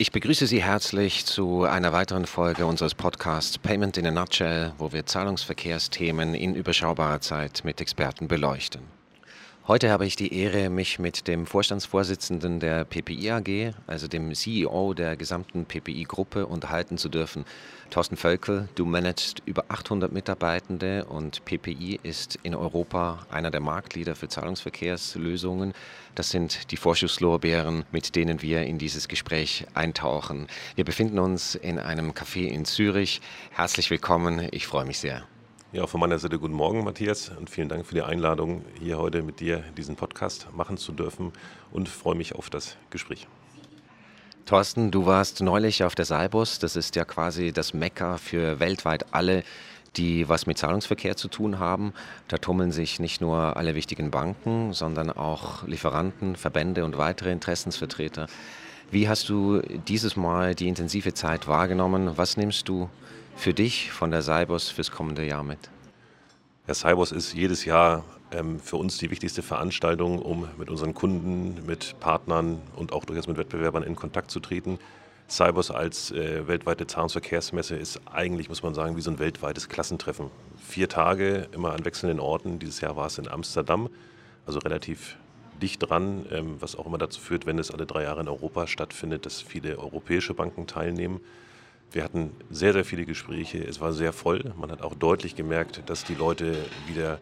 Ich begrüße Sie herzlich zu einer weiteren Folge unseres Podcasts Payment in a Nutshell, wo wir Zahlungsverkehrsthemen in überschaubarer Zeit mit Experten beleuchten. Heute habe ich die Ehre, mich mit dem Vorstandsvorsitzenden der PPI AG, also dem CEO der gesamten PPI-Gruppe, unterhalten zu dürfen. Thorsten Völkel, du managst über 800 Mitarbeitende und PPI ist in Europa einer der Marktleader für Zahlungsverkehrslösungen. Das sind die Vorschusslorbeeren, mit denen wir in dieses Gespräch eintauchen. Wir befinden uns in einem Café in Zürich. Herzlich willkommen, ich freue mich sehr. Ja, von meiner Seite guten Morgen, Matthias, und vielen Dank für die Einladung, hier heute mit dir diesen Podcast machen zu dürfen und freue mich auf das Gespräch. Thorsten, du warst neulich auf der Saibus. Das ist ja quasi das Mekka für weltweit alle, die was mit Zahlungsverkehr zu tun haben. Da tummeln sich nicht nur alle wichtigen Banken, sondern auch Lieferanten, Verbände und weitere Interessensvertreter. Wie hast du dieses Mal die intensive Zeit wahrgenommen? Was nimmst du für dich von der Cybos fürs kommende Jahr mit? Ja, Cybos ist jedes Jahr ähm, für uns die wichtigste Veranstaltung, um mit unseren Kunden, mit Partnern und auch durchaus mit Wettbewerbern in Kontakt zu treten. Cybos als äh, weltweite Zahlungsverkehrsmesse ist eigentlich, muss man sagen, wie so ein weltweites Klassentreffen. Vier Tage, immer an wechselnden Orten. Dieses Jahr war es in Amsterdam, also relativ dicht dran, ähm, was auch immer dazu führt, wenn es alle drei Jahre in Europa stattfindet, dass viele europäische Banken teilnehmen. Wir hatten sehr, sehr viele Gespräche. Es war sehr voll. Man hat auch deutlich gemerkt, dass die Leute wieder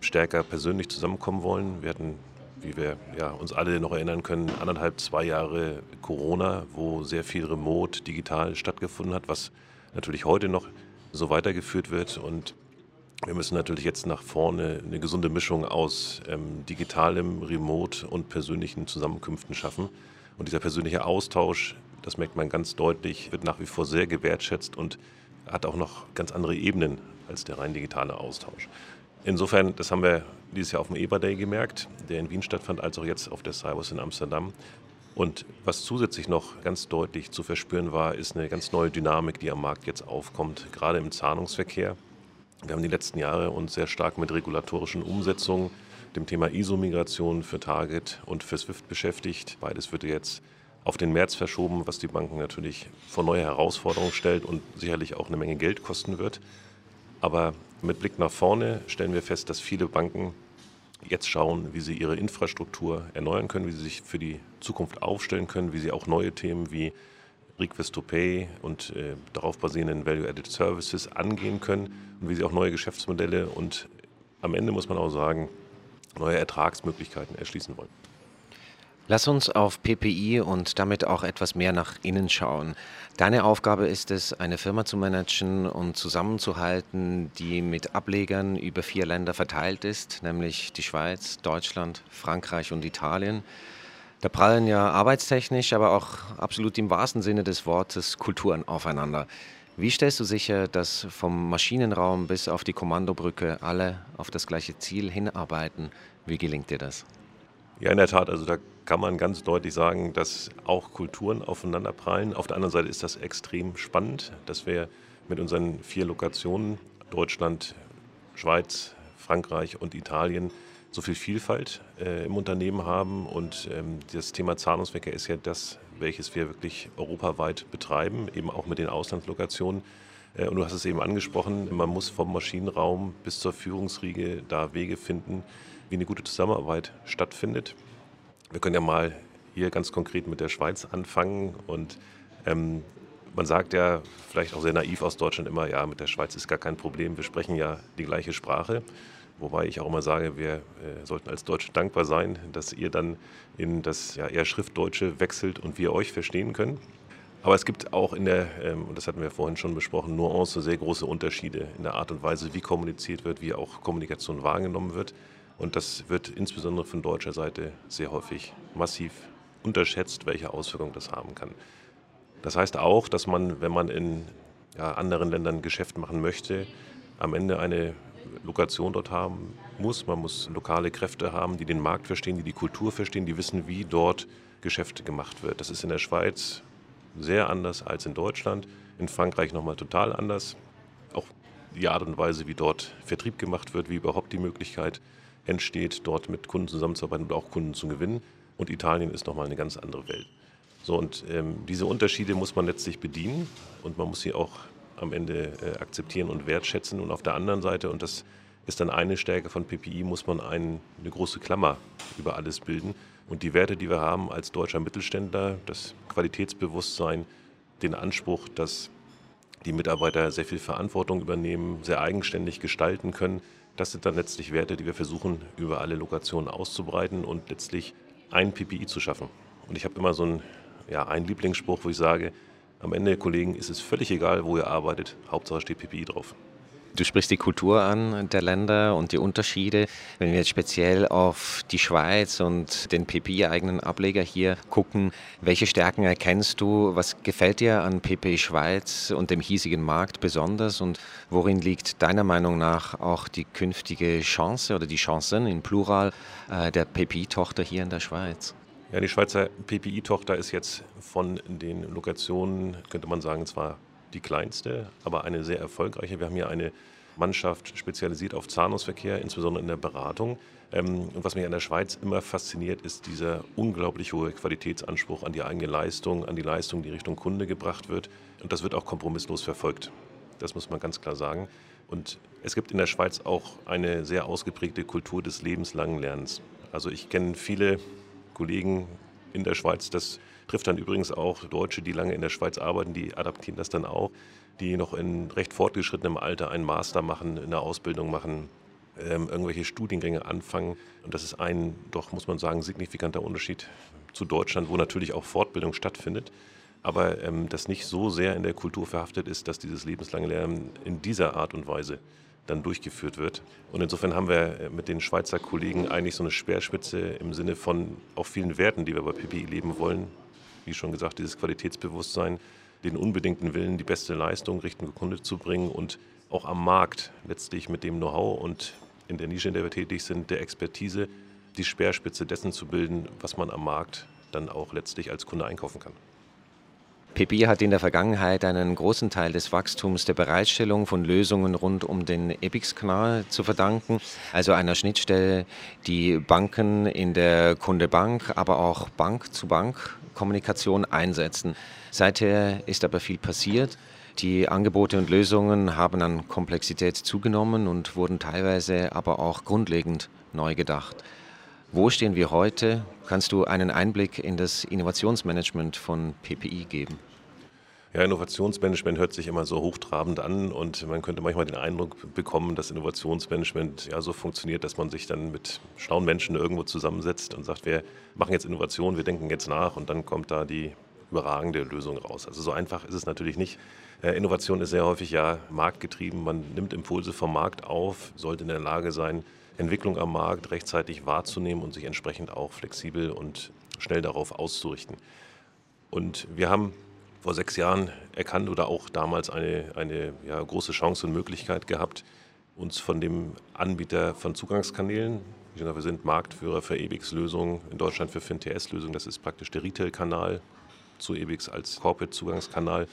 stärker persönlich zusammenkommen wollen. Wir hatten, wie wir ja, uns alle noch erinnern können, anderthalb, zwei Jahre Corona, wo sehr viel remote, digital stattgefunden hat, was natürlich heute noch so weitergeführt wird. Und wir müssen natürlich jetzt nach vorne eine gesunde Mischung aus ähm, digitalem, remote und persönlichen Zusammenkünften schaffen. Und dieser persönliche Austausch das merkt man ganz deutlich, wird nach wie vor sehr gewertschätzt und hat auch noch ganz andere Ebenen als der rein digitale Austausch. Insofern, das haben wir dieses Jahr auf dem Eber Day gemerkt, der in Wien stattfand, als auch jetzt auf der Cybers in Amsterdam. Und was zusätzlich noch ganz deutlich zu verspüren war, ist eine ganz neue Dynamik, die am Markt jetzt aufkommt, gerade im Zahlungsverkehr. Wir haben die letzten Jahre uns sehr stark mit regulatorischen Umsetzungen, dem Thema ISO-Migration für Target und für SWIFT beschäftigt. Beides wird jetzt auf den März verschoben, was die Banken natürlich vor neue Herausforderungen stellt und sicherlich auch eine Menge Geld kosten wird. Aber mit Blick nach vorne stellen wir fest, dass viele Banken jetzt schauen, wie sie ihre Infrastruktur erneuern können, wie sie sich für die Zukunft aufstellen können, wie sie auch neue Themen wie Request to Pay und äh, darauf basierenden Value-Added Services angehen können und wie sie auch neue Geschäftsmodelle und am Ende muss man auch sagen, neue Ertragsmöglichkeiten erschließen wollen. Lass uns auf PPI und damit auch etwas mehr nach innen schauen. Deine Aufgabe ist es, eine Firma zu managen und zusammenzuhalten, die mit Ablegern über vier Länder verteilt ist, nämlich die Schweiz, Deutschland, Frankreich und Italien. Da prallen ja arbeitstechnisch, aber auch absolut im wahrsten Sinne des Wortes Kulturen aufeinander. Wie stellst du sicher, dass vom Maschinenraum bis auf die Kommandobrücke alle auf das gleiche Ziel hinarbeiten? Wie gelingt dir das? Ja, in der Tat, also da kann man ganz deutlich sagen, dass auch Kulturen aufeinanderprallen. Auf der anderen Seite ist das extrem spannend, dass wir mit unseren vier Lokationen Deutschland, Schweiz, Frankreich und Italien so viel Vielfalt äh, im Unternehmen haben. Und ähm, das Thema Zahlungsverkehr ist ja das, welches wir wirklich europaweit betreiben, eben auch mit den Auslandslokationen. Äh, und du hast es eben angesprochen, man muss vom Maschinenraum bis zur Führungsriege da Wege finden, wie eine gute Zusammenarbeit stattfindet. Wir können ja mal hier ganz konkret mit der Schweiz anfangen und ähm, man sagt ja vielleicht auch sehr naiv aus Deutschland immer, ja, mit der Schweiz ist gar kein Problem, wir sprechen ja die gleiche Sprache. Wobei ich auch immer sage, wir äh, sollten als Deutsche dankbar sein, dass ihr dann in das ja, eher Schriftdeutsche wechselt und wir euch verstehen können. Aber es gibt auch in der, ähm, und das hatten wir vorhin schon besprochen, Nuance, sehr große Unterschiede in der Art und Weise, wie kommuniziert wird, wie auch Kommunikation wahrgenommen wird. Und das wird insbesondere von deutscher Seite sehr häufig massiv unterschätzt, welche Auswirkungen das haben kann. Das heißt auch, dass man, wenn man in anderen Ländern Geschäft machen möchte, am Ende eine Lokation dort haben muss. Man muss lokale Kräfte haben, die den Markt verstehen, die die Kultur verstehen, die wissen, wie dort Geschäft gemacht wird. Das ist in der Schweiz sehr anders als in Deutschland, in Frankreich nochmal total anders. Auch die Art und Weise, wie dort Vertrieb gemacht wird, wie überhaupt die Möglichkeit entsteht, dort mit Kunden zusammenzuarbeiten und auch Kunden zu gewinnen. Und Italien ist nochmal eine ganz andere Welt. So, und ähm, diese Unterschiede muss man letztlich bedienen und man muss sie auch am Ende äh, akzeptieren und wertschätzen. Und auf der anderen Seite, und das ist dann eine Stärke von PPI, muss man ein, eine große Klammer über alles bilden. Und die Werte, die wir haben als deutscher Mittelständler, das Qualitätsbewusstsein, den Anspruch, dass die Mitarbeiter sehr viel Verantwortung übernehmen, sehr eigenständig gestalten können, das sind dann letztlich Werte, die wir versuchen, über alle Lokationen auszubreiten und letztlich ein PPI zu schaffen. Und ich habe immer so einen, ja, einen Lieblingsspruch, wo ich sage, am Ende, Kollegen, ist es völlig egal, wo ihr arbeitet, Hauptsache steht PPI drauf. Du sprichst die Kultur an der Länder und die Unterschiede. Wenn wir jetzt speziell auf die Schweiz und den PPI-eigenen Ableger hier gucken, welche Stärken erkennst du? Was gefällt dir an PPI Schweiz und dem hiesigen Markt besonders? Und worin liegt deiner Meinung nach auch die künftige Chance oder die Chancen in Plural äh, der PPI-Tochter hier in der Schweiz? Ja, die Schweizer PPI-Tochter ist jetzt von den Lokationen, könnte man sagen, zwar die kleinste, aber eine sehr erfolgreiche. Wir haben hier eine Mannschaft spezialisiert auf Zahlungsverkehr, insbesondere in der Beratung. Ähm, und was mich an der Schweiz immer fasziniert, ist dieser unglaublich hohe Qualitätsanspruch an die eigene Leistung, an die Leistung, die Richtung Kunde gebracht wird. Und das wird auch kompromisslos verfolgt. Das muss man ganz klar sagen. Und es gibt in der Schweiz auch eine sehr ausgeprägte Kultur des lebenslangen Lernens. Also ich kenne viele Kollegen in der Schweiz, das Trifft dann übrigens auch Deutsche, die lange in der Schweiz arbeiten, die adaptieren das dann auch, die noch in recht fortgeschrittenem Alter einen Master machen, eine Ausbildung machen, ähm, irgendwelche Studiengänge anfangen. Und das ist ein, doch muss man sagen, signifikanter Unterschied zu Deutschland, wo natürlich auch Fortbildung stattfindet aber ähm, das nicht so sehr in der Kultur verhaftet ist, dass dieses lebenslange Lernen in dieser Art und Weise dann durchgeführt wird. Und insofern haben wir äh, mit den Schweizer Kollegen eigentlich so eine Speerspitze im Sinne von auch vielen Werten, die wir bei PPI leben wollen, wie schon gesagt, dieses Qualitätsbewusstsein, den unbedingten Willen, die beste Leistung Richtung Kunde zu bringen und auch am Markt letztlich mit dem Know-how und in der Nische, in der wir tätig sind, der Expertise, die Speerspitze dessen zu bilden, was man am Markt dann auch letztlich als Kunde einkaufen kann. PPI hat in der Vergangenheit einen großen Teil des Wachstums der Bereitstellung von Lösungen rund um den EBIX-Kanal zu verdanken, also einer Schnittstelle, die Banken in der Kunde-Bank, aber auch Bank-zu-Bank-Kommunikation einsetzen. Seither ist aber viel passiert. Die Angebote und Lösungen haben an Komplexität zugenommen und wurden teilweise aber auch grundlegend neu gedacht. Wo stehen wir heute? Kannst du einen Einblick in das Innovationsmanagement von PPI geben? Ja, Innovationsmanagement hört sich immer so hochtrabend an und man könnte manchmal den Eindruck bekommen, dass Innovationsmanagement ja so funktioniert, dass man sich dann mit schlauen Menschen irgendwo zusammensetzt und sagt, wir machen jetzt Innovation, wir denken jetzt nach und dann kommt da die überragende Lösung raus. Also so einfach ist es natürlich nicht. Äh, Innovation ist sehr häufig ja marktgetrieben. Man nimmt Impulse vom Markt auf, sollte in der Lage sein, Entwicklung am Markt rechtzeitig wahrzunehmen und sich entsprechend auch flexibel und schnell darauf auszurichten. Und wir haben vor sechs Jahren erkannt oder auch damals eine, eine ja, große Chance und Möglichkeit gehabt, uns von dem Anbieter von Zugangskanälen, wir sind Marktführer für EBIX-Lösungen in Deutschland für FinTS-Lösungen, das ist praktisch der Retail-Kanal zu EBIX als Corporate-Zugangskanal.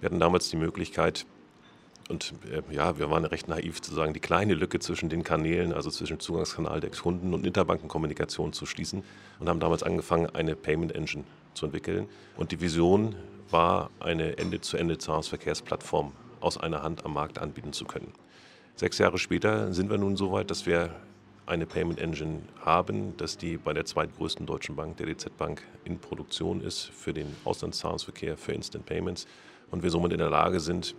Wir hatten damals die Möglichkeit, und äh, ja, wir waren recht naiv zu sagen, die kleine Lücke zwischen den Kanälen, also zwischen Zugangskanal der Kunden und Interbankenkommunikation zu schließen und haben damals angefangen, eine Payment Engine zu entwickeln. Und die Vision war, eine Ende-zu-Ende-Zahlungsverkehrsplattform aus einer Hand am Markt anbieten zu können. Sechs Jahre später sind wir nun so weit, dass wir eine Payment Engine haben, dass die bei der zweitgrößten deutschen Bank, der DZ Bank, in Produktion ist für den Auslandszahlungsverkehr, für Instant Payments und wir somit in der Lage sind,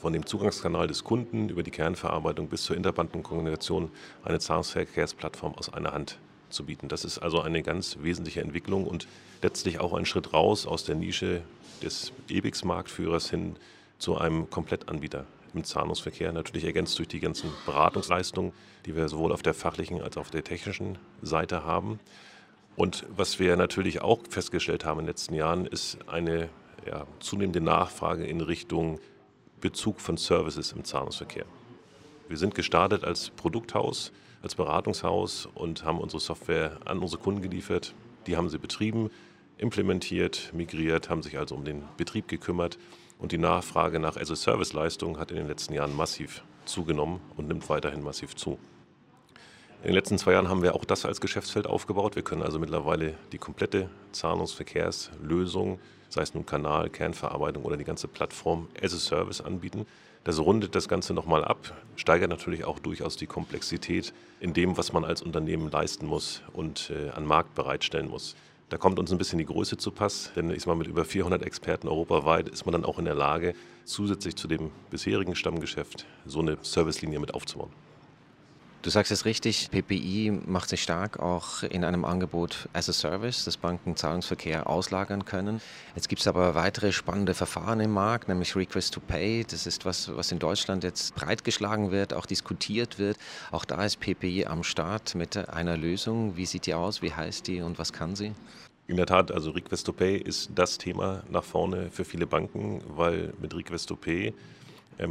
von dem Zugangskanal des Kunden über die Kernverarbeitung bis zur Interbankenkommunikation eine Zahlungsverkehrsplattform aus einer Hand zu bieten. Das ist also eine ganz wesentliche Entwicklung und letztlich auch ein Schritt raus aus der Nische des EBIX-Marktführers hin zu einem Komplettanbieter im Zahlungsverkehr, natürlich ergänzt durch die ganzen Beratungsleistungen, die wir sowohl auf der fachlichen als auch auf der technischen Seite haben. Und was wir natürlich auch festgestellt haben in den letzten Jahren, ist eine ja, zunehmende Nachfrage in Richtung Bezug von Services im Zahlungsverkehr. Wir sind gestartet als Produkthaus, als Beratungshaus und haben unsere Software an unsere Kunden geliefert. Die haben sie betrieben, implementiert, migriert, haben sich also um den Betrieb gekümmert und die Nachfrage nach As-a-Service-Leistungen hat in den letzten Jahren massiv zugenommen und nimmt weiterhin massiv zu. In den letzten zwei Jahren haben wir auch das als Geschäftsfeld aufgebaut. Wir können also mittlerweile die komplette Zahlungsverkehrslösung, sei es nun Kanal, Kernverarbeitung oder die ganze Plattform as a Service anbieten. Das rundet das Ganze nochmal ab, steigert natürlich auch durchaus die Komplexität in dem, was man als Unternehmen leisten muss und äh, an Markt bereitstellen muss. Da kommt uns ein bisschen die Größe zu Pass, denn ich sag mal, mit über 400 Experten europaweit ist man dann auch in der Lage, zusätzlich zu dem bisherigen Stammgeschäft so eine Servicelinie mit aufzubauen. Du sagst es richtig, PPI macht sich stark auch in einem Angebot as a Service, das Banken Zahlungsverkehr auslagern können. Jetzt gibt es aber weitere spannende Verfahren im Markt, nämlich Request to Pay. Das ist was, was in Deutschland jetzt breitgeschlagen wird, auch diskutiert wird. Auch da ist PPI am Start mit einer Lösung. Wie sieht die aus? Wie heißt die und was kann sie? In der Tat, also Request to Pay ist das Thema nach vorne für viele Banken, weil mit Request to Pay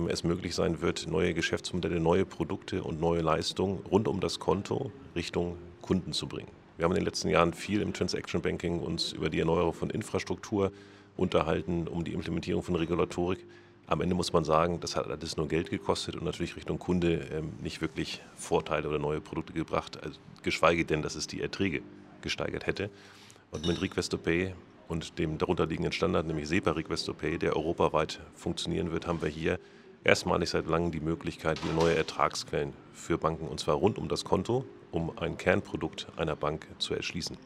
es möglich sein wird, neue Geschäftsmodelle, neue Produkte und neue Leistungen rund um das Konto Richtung Kunden zu bringen. Wir haben in den letzten Jahren viel im Transaction Banking uns über die Erneuerung von Infrastruktur unterhalten, um die Implementierung von Regulatorik. Am Ende muss man sagen, das hat alles nur Geld gekostet und natürlich Richtung Kunde ähm, nicht wirklich Vorteile oder neue Produkte gebracht, also geschweige denn, dass es die Erträge gesteigert hätte. Und mit Request to Pay und dem darunterliegenden Standard, nämlich SEPA Request to Pay, der europaweit funktionieren wird, haben wir hier erstmalig seit langem die Möglichkeit, wieder neue Ertragsquellen für Banken, und zwar rund um das Konto, um ein Kernprodukt einer Bank zu erschließen.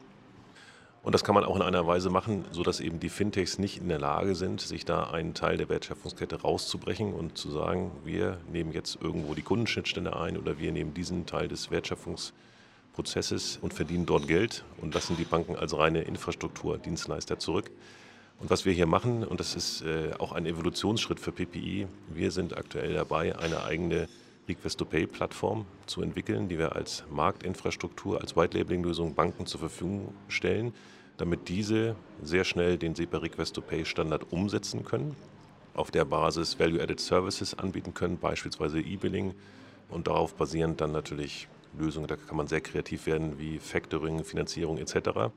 Und das kann man auch in einer Weise machen, sodass eben die Fintechs nicht in der Lage sind, sich da einen Teil der Wertschöpfungskette rauszubrechen und zu sagen, wir nehmen jetzt irgendwo die Kundenschnittstelle ein oder wir nehmen diesen Teil des Wertschöpfungsprozesses und verdienen dort Geld und lassen die Banken als reine Infrastrukturdienstleister zurück. Und was wir hier machen, und das ist äh, auch ein Evolutionsschritt für PPI, wir sind aktuell dabei, eine eigene Request-to-Pay-Plattform zu entwickeln, die wir als Marktinfrastruktur, als White-Labeling-Lösung Banken zur Verfügung stellen, damit diese sehr schnell den SEPA Request-to-Pay-Standard umsetzen können, auf der Basis Value-Added Services anbieten können, beispielsweise E-Billing. Und darauf basierend dann natürlich Lösungen, da kann man sehr kreativ werden, wie Factoring, Finanzierung etc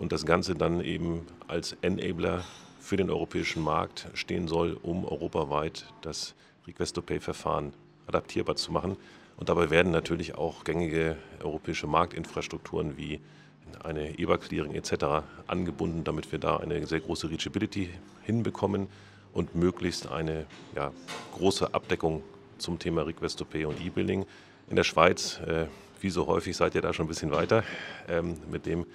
und das Ganze dann eben als Enabler für den europäischen Markt stehen soll, um europaweit das Request-to-Pay-Verfahren adaptierbar zu machen. Und dabei werden natürlich auch gängige europäische Marktinfrastrukturen wie eine EBA-Clearing etc. angebunden, damit wir da eine sehr große Reachability hinbekommen und möglichst eine ja, große Abdeckung zum Thema Request-to-Pay und E-Billing. In der Schweiz, äh, wie so häufig, seid ihr da schon ein bisschen weiter ähm, mit dem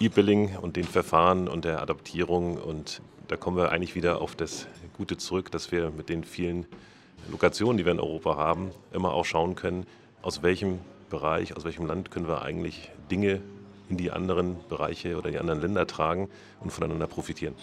E-Billing und den Verfahren und der Adaptierung. Und da kommen wir eigentlich wieder auf das Gute zurück, dass wir mit den vielen Lokationen, die wir in Europa haben, immer auch schauen können, aus welchem Bereich, aus welchem Land können wir eigentlich Dinge in die anderen Bereiche oder die anderen Länder tragen und voneinander profitieren.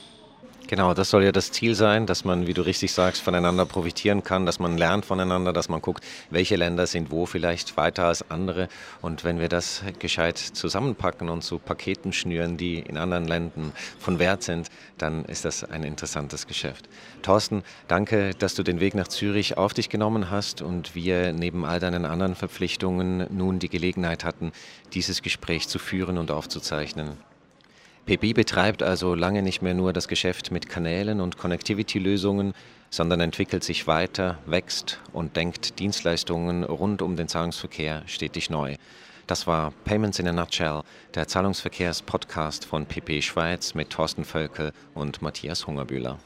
Genau, das soll ja das Ziel sein, dass man, wie du richtig sagst, voneinander profitieren kann, dass man lernt voneinander, dass man guckt, welche Länder sind wo vielleicht weiter als andere. Und wenn wir das gescheit zusammenpacken und zu Paketen schnüren, die in anderen Ländern von Wert sind, dann ist das ein interessantes Geschäft. Thorsten, danke, dass du den Weg nach Zürich auf dich genommen hast und wir neben all deinen anderen Verpflichtungen nun die Gelegenheit hatten, dieses Gespräch zu führen und aufzuzeichnen. PPI betreibt also lange nicht mehr nur das Geschäft mit Kanälen und Connectivity-Lösungen, sondern entwickelt sich weiter, wächst und denkt Dienstleistungen rund um den Zahlungsverkehr stetig neu. Das war Payments in a Nutshell, der Zahlungsverkehrs-Podcast von PP Schweiz mit Thorsten Völkel und Matthias Hungerbühler.